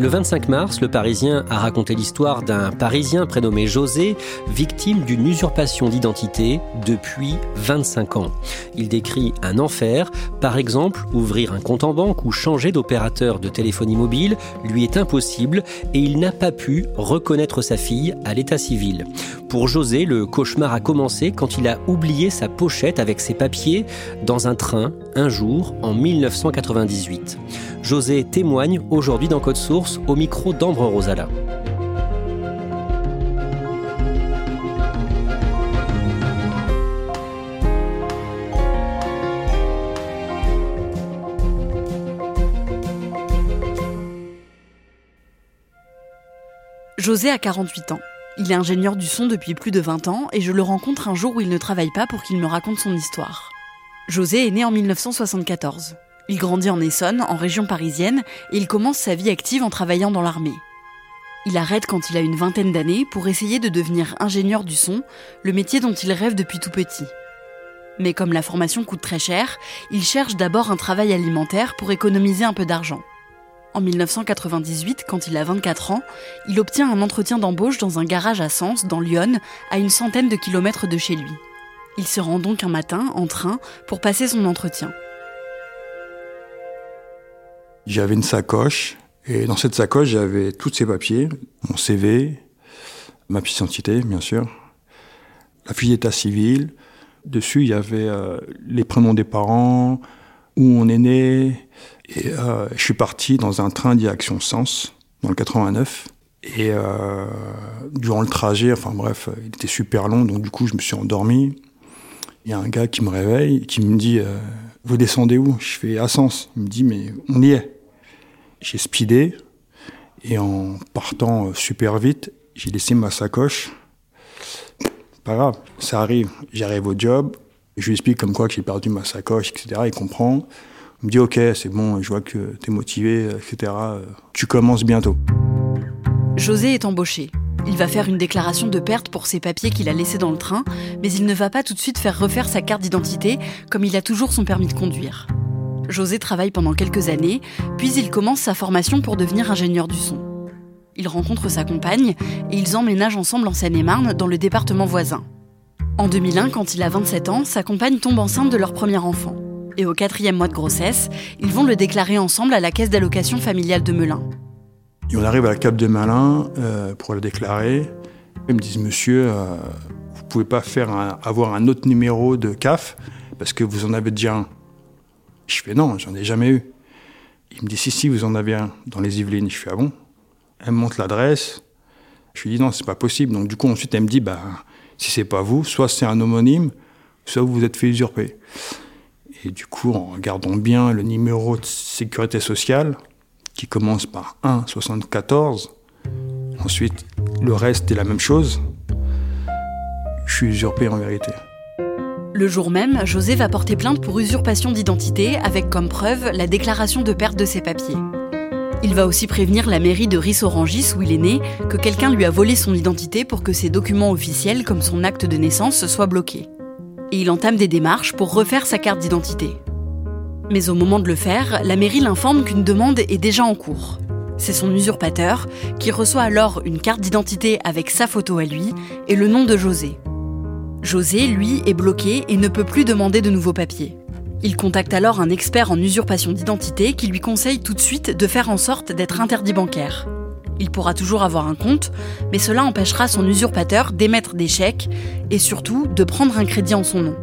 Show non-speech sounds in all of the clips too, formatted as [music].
Le 25 mars, le Parisien a raconté l'histoire d'un Parisien prénommé José, victime d'une usurpation d'identité depuis 25 ans. Il décrit un enfer, par exemple, ouvrir un compte en banque ou changer d'opérateur de téléphonie mobile lui est impossible et il n'a pas pu reconnaître sa fille à l'état civil. Pour José, le cauchemar a commencé quand il a oublié sa pochette avec ses papiers dans un train un jour en 1998. José témoigne aujourd'hui dans Code Source au micro d'Ambre Rosala. José a 48 ans. Il est ingénieur du son depuis plus de 20 ans et je le rencontre un jour où il ne travaille pas pour qu'il me raconte son histoire. José est né en 1974. Il grandit en Essonne, en région parisienne, et il commence sa vie active en travaillant dans l'armée. Il arrête quand il a une vingtaine d'années pour essayer de devenir ingénieur du son, le métier dont il rêve depuis tout petit. Mais comme la formation coûte très cher, il cherche d'abord un travail alimentaire pour économiser un peu d'argent. En 1998, quand il a 24 ans, il obtient un entretien d'embauche dans un garage à Sens, dans Lyon, à une centaine de kilomètres de chez lui. Il se rend donc un matin en train pour passer son entretien. J'avais une sacoche et dans cette sacoche, j'avais tous ces papiers, mon CV, ma pièce d'identité, bien sûr, la fiche d'état civil. Dessus, il y avait euh, les prénoms des parents, où on est né. Et euh, je suis parti dans un train direction Sens, dans le 89. Et euh, durant le trajet, enfin bref, il était super long, donc du coup, je me suis endormi. Il y a un gars qui me réveille, qui me dit Vous descendez où? Je fais à Sens. Il me dit Mais on y est. J'ai speedé et en partant super vite, j'ai laissé ma sacoche. Pas grave, ça arrive. J'arrive au job, je lui explique comme quoi que j'ai perdu ma sacoche, etc. Il comprend. Il me dit ok, c'est bon, je vois que tu es motivé, etc. Tu commences bientôt. José est embauché. Il va faire une déclaration de perte pour ses papiers qu'il a laissés dans le train, mais il ne va pas tout de suite faire refaire sa carte d'identité comme il a toujours son permis de conduire. José travaille pendant quelques années, puis il commence sa formation pour devenir ingénieur du son. Il rencontre sa compagne et ils emménagent ensemble en Seine-et-Marne, dans le département voisin. En 2001, quand il a 27 ans, sa compagne tombe enceinte de leur premier enfant. Et au quatrième mois de grossesse, ils vont le déclarer ensemble à la caisse d'allocation familiale de Melun. Et on arrive à la Cap de Melun euh, pour le déclarer. Ils me disent, monsieur, euh, vous pouvez pas faire avoir un autre numéro de CAF parce que vous en avez déjà un. Je fais non, j'en ai jamais eu. Il me dit si, si, vous en avez un dans les Yvelines. Je fais ah bon? Elle me montre l'adresse. Je lui dis non, c'est pas possible. Donc du coup, ensuite, elle me dit bah, si c'est pas vous, soit c'est un homonyme, soit vous vous êtes fait usurper. Et du coup, en regardant bien le numéro de sécurité sociale, qui commence par 1,74, ensuite le reste est la même chose, je suis usurpé en vérité. Le jour même, José va porter plainte pour usurpation d'identité avec comme preuve la déclaration de perte de ses papiers. Il va aussi prévenir la mairie de Ris-Orangis, où il est né, que quelqu'un lui a volé son identité pour que ses documents officiels, comme son acte de naissance, soient bloqués. Et il entame des démarches pour refaire sa carte d'identité. Mais au moment de le faire, la mairie l'informe qu'une demande est déjà en cours. C'est son usurpateur qui reçoit alors une carte d'identité avec sa photo à lui et le nom de José. José, lui, est bloqué et ne peut plus demander de nouveaux papiers. Il contacte alors un expert en usurpation d'identité qui lui conseille tout de suite de faire en sorte d'être interdit bancaire. Il pourra toujours avoir un compte, mais cela empêchera son usurpateur d'émettre des chèques et surtout de prendre un crédit en son nom.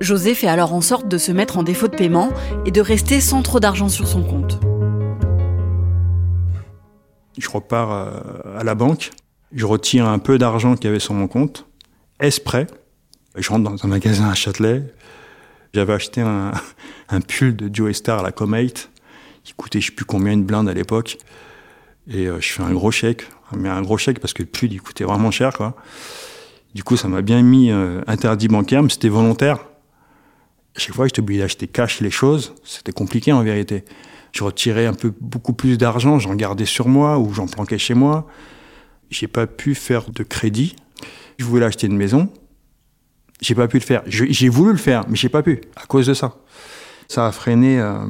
José fait alors en sorte de se mettre en défaut de paiement et de rester sans trop d'argent sur son compte. Je repars euh, à la banque, je retire un peu d'argent qu'il y avait sur mon compte, Esprêt. Je rentre dans un magasin à Châtelet. J'avais acheté un, [laughs] pull de Joe Star à la Comate, qui coûtait je sais plus combien une blinde à l'époque. Et euh, je fais un gros chèque, mais un gros chèque parce que le pull il coûtait vraiment cher quoi. Du coup ça m'a bien mis euh, interdit bancaire, mais c'était volontaire. Chaque fois j'étais obligé d'acheter cash les choses, c'était compliqué en vérité je retirais un peu beaucoup plus d'argent, j'en gardais sur moi ou j'en planquais chez moi. J'ai pas pu faire de crédit. Je voulais acheter une maison. J'ai pas pu le faire. J'ai voulu le faire, mais j'ai pas pu à cause de ça. Ça a freiné euh,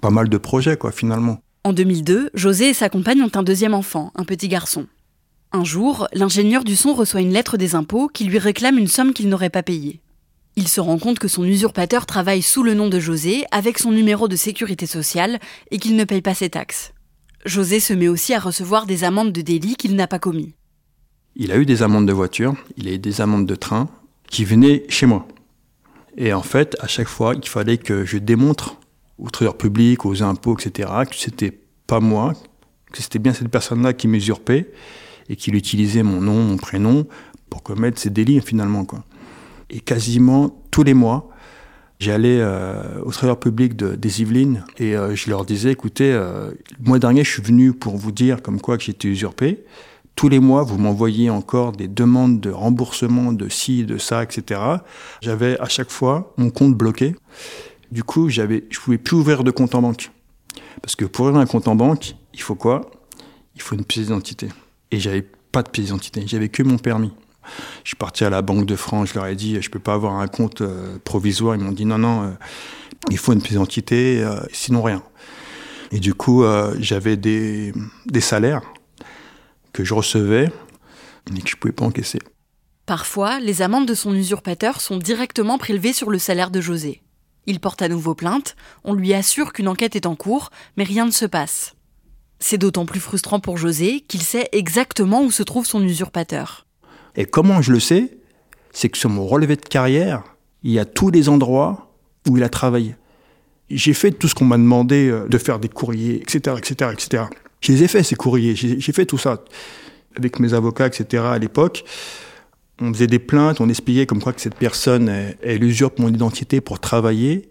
pas mal de projets, quoi, finalement. En 2002, José et sa compagne ont un deuxième enfant, un petit garçon. Un jour, l'ingénieur du son reçoit une lettre des impôts qui lui réclame une somme qu'il n'aurait pas payée. Il se rend compte que son usurpateur travaille sous le nom de José avec son numéro de sécurité sociale et qu'il ne paye pas ses taxes. José se met aussi à recevoir des amendes de délit qu'il n'a pas commis. Il a eu des amendes de voiture, il a eu des amendes de train qui venaient chez moi. Et en fait, à chaque fois, il fallait que je démontre aux trésor public, aux impôts, etc., que c'était pas moi, que c'était bien cette personne-là qui m'usurpait et qu'il utilisait mon nom, mon prénom pour commettre ces délits finalement. Quoi. Et quasiment tous les mois, j'allais euh, au trésor public de, des Yvelines et euh, je leur disais, écoutez, euh, le mois dernier, je suis venu pour vous dire comme quoi que j'étais usurpé. Tous les mois, vous m'envoyez encore des demandes de remboursement de ci, de ça, etc. J'avais à chaque fois mon compte bloqué. Du coup, j'avais, je pouvais plus ouvrir de compte en banque. Parce que pour ouvrir un compte en banque, il faut quoi? Il faut une pièce d'identité. Et j'avais pas de pièce d'identité. J'avais que mon permis. Je suis parti à la Banque de France, je leur ai dit, je peux pas avoir un compte euh, provisoire. Ils m'ont dit, non, non, euh, il faut une pièce d'identité, euh, sinon rien. Et du coup, j'avais des, des salaires que je recevais, mais que je pouvais pas encaisser. Parfois, les amendes de son usurpateur sont directement prélevées sur le salaire de José. Il porte à nouveau plainte, on lui assure qu'une enquête est en cours, mais rien ne se passe. C'est d'autant plus frustrant pour José qu'il sait exactement où se trouve son usurpateur. Et comment je le sais? C'est que sur mon relevé de carrière, il y a tous les endroits où il a travaillé. J'ai fait tout ce qu'on m'a demandé euh, de faire des courriers, etc., etc., etc. Je les ai fait, ces courriers. J'ai fait tout ça. Avec mes avocats, etc., à l'époque, on faisait des plaintes, on expliquait comme quoi que cette personne, elle, usurpe mon identité pour travailler.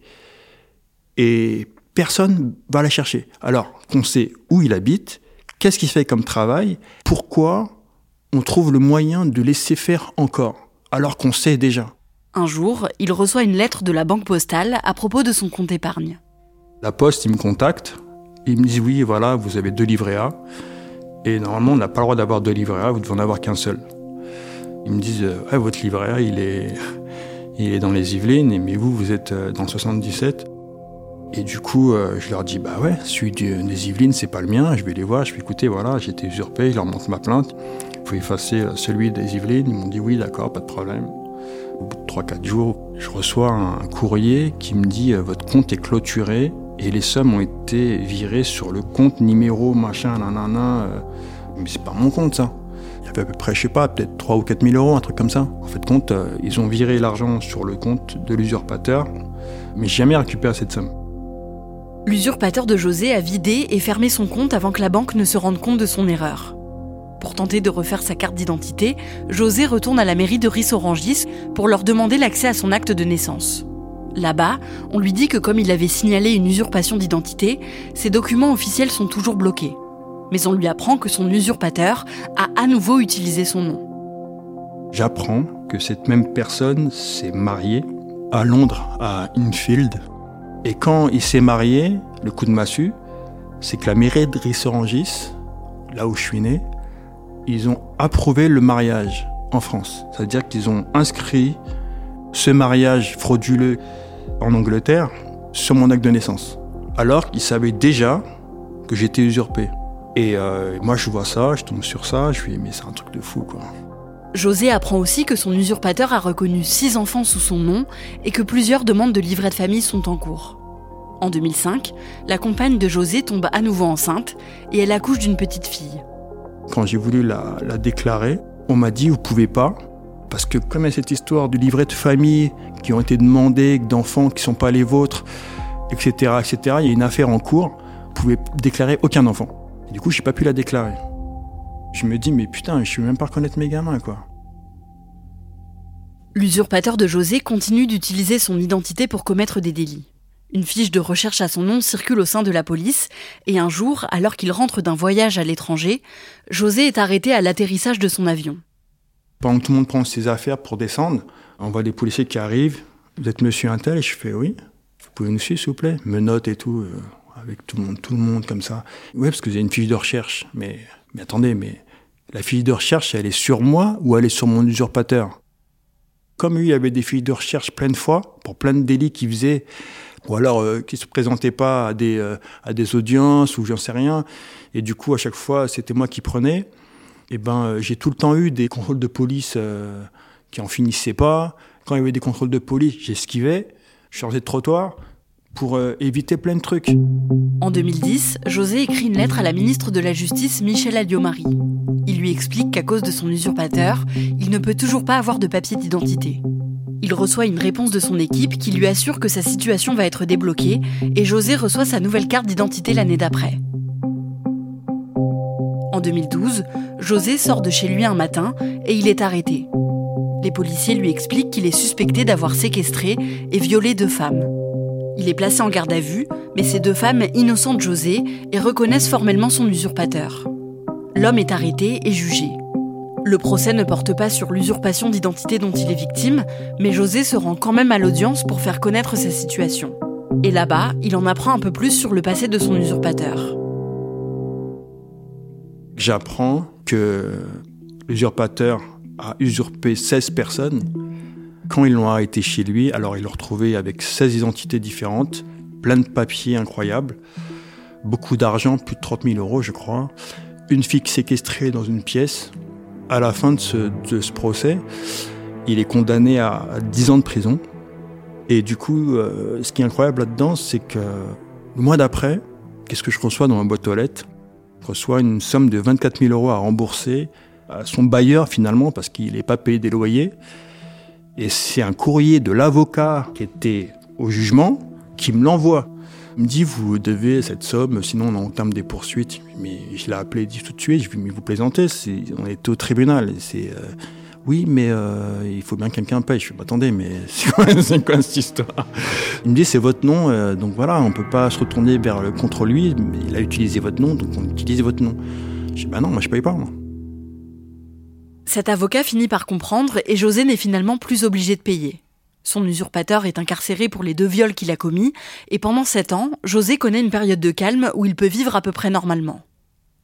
Et personne va la chercher. Alors qu'on sait où il habite, qu'est-ce qu'il fait comme travail, pourquoi on trouve le moyen de laisser faire encore, alors qu'on sait déjà. Un jour, il reçoit une lettre de la banque postale à propos de son compte épargne. La poste, il me contacte, il me dit oui, voilà, vous avez deux livrets A, et normalement, on n'a pas le droit d'avoir deux livrets A, vous devez en avoir qu'un seul. Ils me disent, ouais, votre livret A, il est, il est dans les Yvelines, mais vous, vous êtes euh, dans le 77. Et du coup, euh, je leur dis, bah ouais, celui des Yvelines, c'est pas le mien, je vais les voir, je vais écouter, voilà, j'ai été usurpé, je leur montre ma plainte faut effacer celui des Yvelines. Ils m'ont dit oui, d'accord, pas de problème. Au bout de 3-4 jours, je reçois un courrier qui me dit euh, votre compte est clôturé et les sommes ont été virées sur le compte numéro machin, nanana. Euh. Mais c'est pas mon compte ça. Il y avait à peu près, je sais pas, peut-être 3 ou 4 000 euros, un truc comme ça. En fait, compte, euh, ils ont viré l'argent sur le compte de l'usurpateur, mais jamais récupéré cette somme. L'usurpateur de José a vidé et fermé son compte avant que la banque ne se rende compte de son erreur. Pour tenter de refaire sa carte d'identité, José retourne à la mairie de Rissorangis pour leur demander l'accès à son acte de naissance. Là-bas, on lui dit que comme il avait signalé une usurpation d'identité, ses documents officiels sont toujours bloqués. Mais on lui apprend que son usurpateur a à nouveau utilisé son nom. J'apprends que cette même personne s'est mariée à Londres, à Infield. Et quand il s'est marié, le coup de massue, c'est que la mairie de Rissorangis, là où je suis né, ils ont approuvé le mariage en France. C'est-à-dire qu'ils ont inscrit ce mariage frauduleux en Angleterre sur mon acte de naissance. Alors qu'ils savaient déjà que j'étais usurpé. Et euh, moi, je vois ça, je tombe sur ça, je lui dis, mais c'est un truc de fou, quoi. José apprend aussi que son usurpateur a reconnu six enfants sous son nom et que plusieurs demandes de livret de famille sont en cours. En 2005, la compagne de José tombe à nouveau enceinte et elle accouche d'une petite fille. Quand j'ai voulu la, la déclarer, on m'a dit, vous pouvez pas, parce que comme il y a cette histoire du livret de famille qui ont été demandés, d'enfants qui ne sont pas les vôtres, etc., etc., il y a une affaire en cours, vous pouvez déclarer aucun enfant. Et du coup, j'ai pas pu la déclarer. Je me dis, mais putain, je ne même pas reconnaître mes gamins, quoi. L'usurpateur de José continue d'utiliser son identité pour commettre des délits. Une fiche de recherche à son nom circule au sein de la police, et un jour, alors qu'il rentre d'un voyage à l'étranger, José est arrêté à l'atterrissage de son avion. Pendant que tout le monde prend ses affaires pour descendre, on voit des policiers qui arrivent. Vous êtes monsieur Intel? Et je fais oui. Vous pouvez nous suivre, s'il vous plaît? Menottes et tout, euh, avec tout le monde, tout le monde comme ça. Oui, parce que vous avez une fiche de recherche. Mais, mais attendez, mais la fiche de recherche, elle est sur moi ou elle est sur mon usurpateur? Comme lui, il y avait des fiches de recherche plein de fois pour plein de délits qu'il faisait, ou alors euh, qui se présentaient pas à des, euh, à des audiences ou j'en sais rien. Et du coup, à chaque fois, c'était moi qui prenais. Et ben, euh, j'ai tout le temps eu des contrôles de police euh, qui en finissaient pas. Quand il y avait des contrôles de police, j'esquivais, je changeais de trottoir pour euh, éviter plein de trucs. En 2010, José écrit une lettre à la ministre de la Justice, Michel Alliot-Marie. Il lui explique qu'à cause de son usurpateur, il ne peut toujours pas avoir de papier d'identité. Il reçoit une réponse de son équipe qui lui assure que sa situation va être débloquée et José reçoit sa nouvelle carte d'identité l'année d'après. En 2012, José sort de chez lui un matin et il est arrêté. Les policiers lui expliquent qu'il est suspecté d'avoir séquestré et violé deux femmes. Il est placé en garde à vue, mais ces deux femmes innocentent José et reconnaissent formellement son usurpateur. L'homme est arrêté et jugé. Le procès ne porte pas sur l'usurpation d'identité dont il est victime, mais José se rend quand même à l'audience pour faire connaître sa situation. Et là-bas, il en apprend un peu plus sur le passé de son usurpateur. J'apprends que l'usurpateur a usurpé 16 personnes. Quand ils l'ont arrêté chez lui, alors ils l'ont retrouvé avec 16 identités différentes, plein de papiers incroyables, beaucoup d'argent, plus de 30 000 euros je crois, une fille séquestrée dans une pièce, à la fin de ce, de ce procès, il est condamné à 10 ans de prison. Et du coup, euh, ce qui est incroyable là-dedans, c'est que le mois d'après, qu'est-ce que je reçois dans ma boîte aux lettres? Je reçois une somme de 24 000 euros à rembourser à son bailleur finalement, parce qu'il n'est pas payé des loyers. Et c'est un courrier de l'avocat qui était au jugement qui me l'envoie. Il me dit, vous devez cette somme, sinon on entame des poursuites. Mais je l'ai appelé dit tout de suite, je lui vous plaisantez, on est au tribunal. C'est, euh, oui, mais euh, il faut bien que quelqu'un paye. Je fais, bah, attendez, mais [laughs] c'est quoi, quoi cette histoire? Il me dit, c'est votre nom, euh, donc voilà, on peut pas se retourner vers le, contre lui, mais il a utilisé votre nom, donc on utilise votre nom. Je dis, bah non, moi je paye pas. Moi. Cet avocat finit par comprendre et José n'est finalement plus obligé de payer. Son usurpateur est incarcéré pour les deux viols qu'il a commis, et pendant sept ans, José connaît une période de calme où il peut vivre à peu près normalement.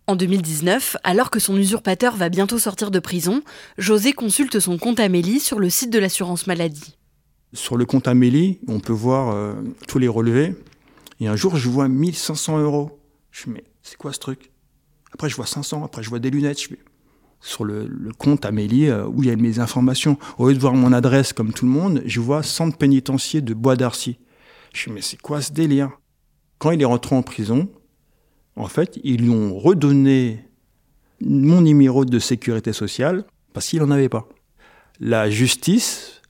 En 2019, alors que son usurpateur va bientôt sortir de prison, José consulte son compte Amélie sur le site de l'assurance maladie. Sur le compte Amélie, on peut voir euh, tous les relevés. Et un jour, je vois 1500 euros. Je me dis, mais c'est quoi ce truc? Après, je vois 500, après, je vois des lunettes. Je me sur le, le, compte Amélie euh, où il y a mes informations. Au lieu de voir mon adresse comme tout le monde, je vois centre pénitentiaire de Bois d'Arcy. Je me dis, mais c'est quoi ce délire? Quand il est rentré en prison, en fait, ils lui ont redonné mon numéro de sécurité sociale parce qu'il n'en avait pas. La justice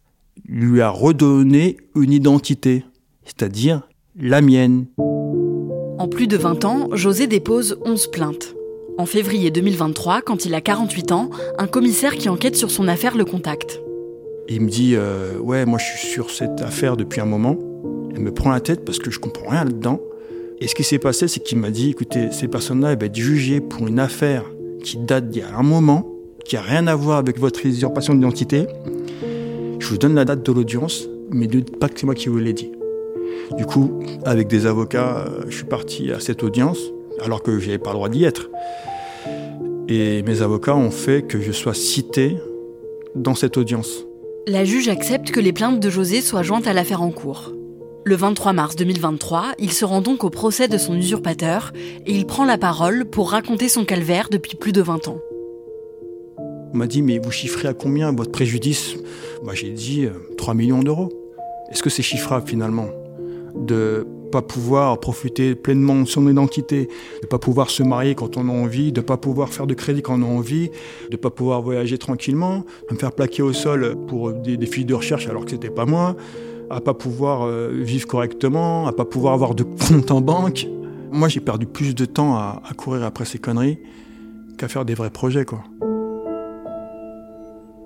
lui a redonné une identité, c'est-à-dire la mienne. En plus de 20 ans, José dépose 11 plaintes. En février 2023, quand il a 48 ans, un commissaire qui enquête sur son affaire le contacte. Il me dit euh, Ouais, moi je suis sur cette affaire depuis un moment. Elle me prend la tête parce que je comprends rien là-dedans. Et ce qui s'est passé, c'est qu'il m'a dit Écoutez, ces personnes-là elles vont être jugées pour une affaire qui date d'il y a un moment, qui n'a rien à voir avec votre usurpation d'identité. Je vous donne la date de l'audience, mais ne dites pas que c'est moi qui vous l'ai dit. Du coup, avec des avocats, euh, je suis parti à cette audience, alors que je n'avais pas le droit d'y être. Et mes avocats ont fait que je sois cité dans cette audience. La juge accepte que les plaintes de José soient jointes à l'affaire en cours. Le 23 mars 2023, il se rend donc au procès de son usurpateur et il prend la parole pour raconter son calvaire depuis plus de 20 ans. On m'a dit, mais vous chiffrez à combien votre préjudice? Moi j'ai dit 3 euh, millions d'euros. Est-ce que c'est chiffrable finalement? De pas pouvoir profiter pleinement de son identité, de pas pouvoir se marier quand on a envie, de pas pouvoir faire de crédit quand on a envie, de pas pouvoir voyager tranquillement, de me faire plaquer au sol pour des, des de recherche alors que c'était pas moi, à pas pouvoir euh, vivre correctement, à pas pouvoir avoir de compte en banque. Moi, j'ai perdu plus de temps à, à courir après ces conneries qu'à faire des vrais projets, quoi.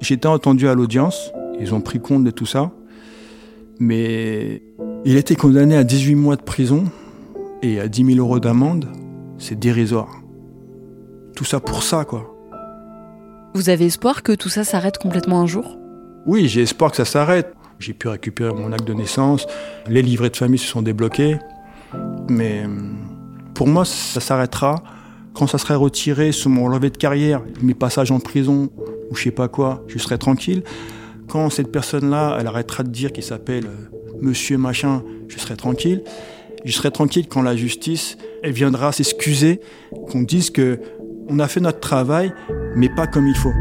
J'ai été entendu à l'audience, ils ont pris compte de tout ça, mais il a été condamné à 18 mois de prison et à 10 000 euros d'amende. C'est dérisoire. Tout ça pour ça, quoi. Vous avez espoir que tout ça s'arrête complètement un jour? Oui, j'ai espoir que ça s'arrête. J'ai pu récupérer mon acte de naissance, les livrets de famille se sont débloqués, mais pour moi, ça s'arrêtera quand ça serait retiré sur mon relevé de carrière, mes passages en prison ou je sais pas quoi, je serai tranquille. Quand cette personne-là, elle arrêtera de dire qu'il s'appelle euh, Monsieur Machin, je serai tranquille. Je serai tranquille quand la justice, elle viendra s'excuser, qu'on dise que on a fait notre travail, mais pas comme il faut.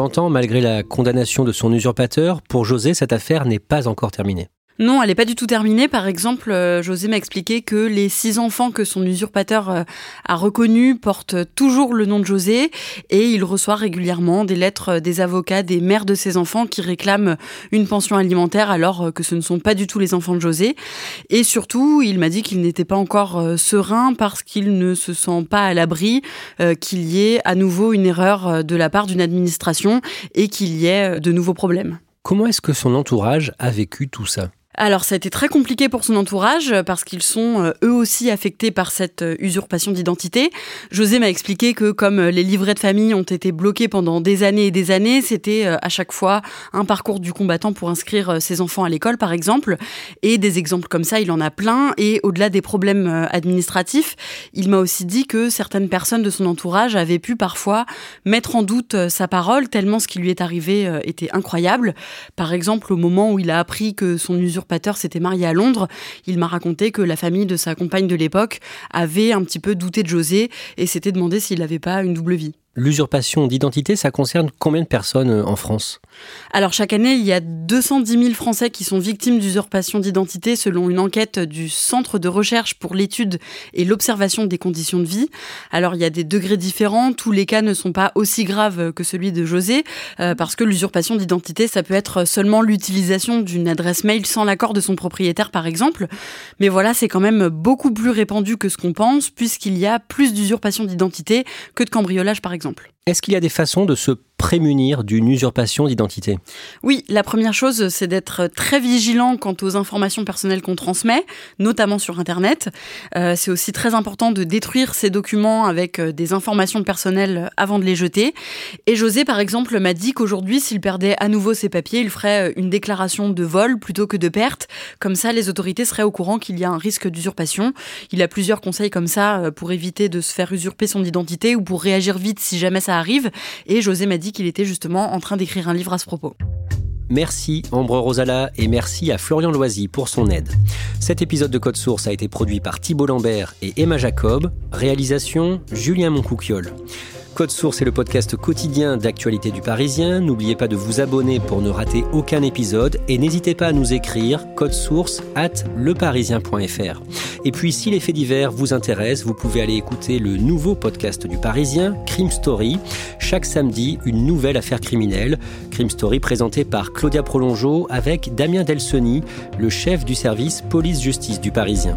L'entend, malgré la condamnation de son usurpateur, pour José, cette affaire n'est pas encore terminée. Non, elle n'est pas du tout terminée. Par exemple, euh, José m'a expliqué que les six enfants que son usurpateur euh, a reconnus portent toujours le nom de José et il reçoit régulièrement des lettres euh, des avocats des mères de ces enfants qui réclament une pension alimentaire alors que ce ne sont pas du tout les enfants de José. Et surtout, il m'a dit qu'il n'était pas encore serein parce qu'il ne se sent pas à l'abri qu'il y ait à nouveau une erreur de la part d'une administration et qu'il y ait de nouveaux problèmes. Comment est-ce que son entourage a vécu tout ça? Alors ça a été très compliqué pour son entourage euh, parce qu'ils sont euh, eux aussi affectés par cette euh, usurpation d'identité. José m'a expliqué que comme les livrets de famille ont été bloqués pendant des années et des années, c'était à chaque fois un parcours du combattant pour inscrire ses enfants à l'école par exemple. Et des exemples comme ça, il en a plein. Et au-delà des problèmes administratifs, il m'a aussi dit que certaines personnes de son entourage avaient pu parfois mettre en doute sa parole tellement ce qui lui est arrivé était incroyable. Par exemple au moment où il a appris que son usurpation s'était marié à Londres, il m'a raconté que la famille de sa compagne de l'époque avait un petit peu douté de José et s'était demandé s'il n'avait pas une double vie. L'usurpation d'identité, ça concerne combien de personnes euh, en France? Alors chaque année, il y a 210 000 Français qui sont victimes d'usurpation d'identité selon une enquête du Centre de recherche pour l'étude et l'observation des conditions de vie. Alors il y a des degrés différents, tous les cas ne sont pas aussi graves que celui de José, euh, parce que l'usurpation d'identité, ça peut être seulement l'utilisation d'une adresse mail sans l'accord de son propriétaire par exemple. Mais voilà, c'est quand même beaucoup plus répandu que ce qu'on pense, puisqu'il y a plus d'usurpation d'identité que de cambriolage par exemple exemple. Est-ce qu'il y a des façons de se prémunir d'une usurpation d'identité? Oui, la première chose, c'est d'être très vigilant quant aux informations personnelles qu'on transmet, notamment sur Internet. Euh, c'est aussi très important de détruire ces documents avec euh, des informations personnelles avant de les jeter. Et José, par exemple, m'a dit qu'aujourd'hui, s'il perdait à nouveau ses papiers, il ferait euh, une déclaration de vol plutôt que de perte. Comme ça, les autorités seraient au courant qu'il y a un risque d'usurpation. Il a plusieurs conseils comme ça pour éviter de se faire usurper son identité ou pour réagir vite si jamais ça arrive. Et José m'a dit qu'il était justement en train d'écrire un livre à ce propos. Merci Ambre Rosala et merci à Florian Loisy pour son aide. Cet épisode de Code Source a été produit par Thibault Lambert et Emma Jacob. Réalisation Julien Moncouquiole. Code Source est le podcast quotidien d'actualité du Parisien. N'oubliez pas de vous abonner pour ne rater aucun épisode et n'hésitez pas à nous écrire code source at leparisien.fr. Et puis si les faits divers vous intéressent, vous pouvez aller écouter le nouveau podcast du Parisien, Crime Story. Chaque samedi, une nouvelle affaire criminelle. Crime Story présenté par Claudia Prolongeau avec Damien Delsoni, le chef du service police-justice du Parisien.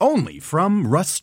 Only from Rust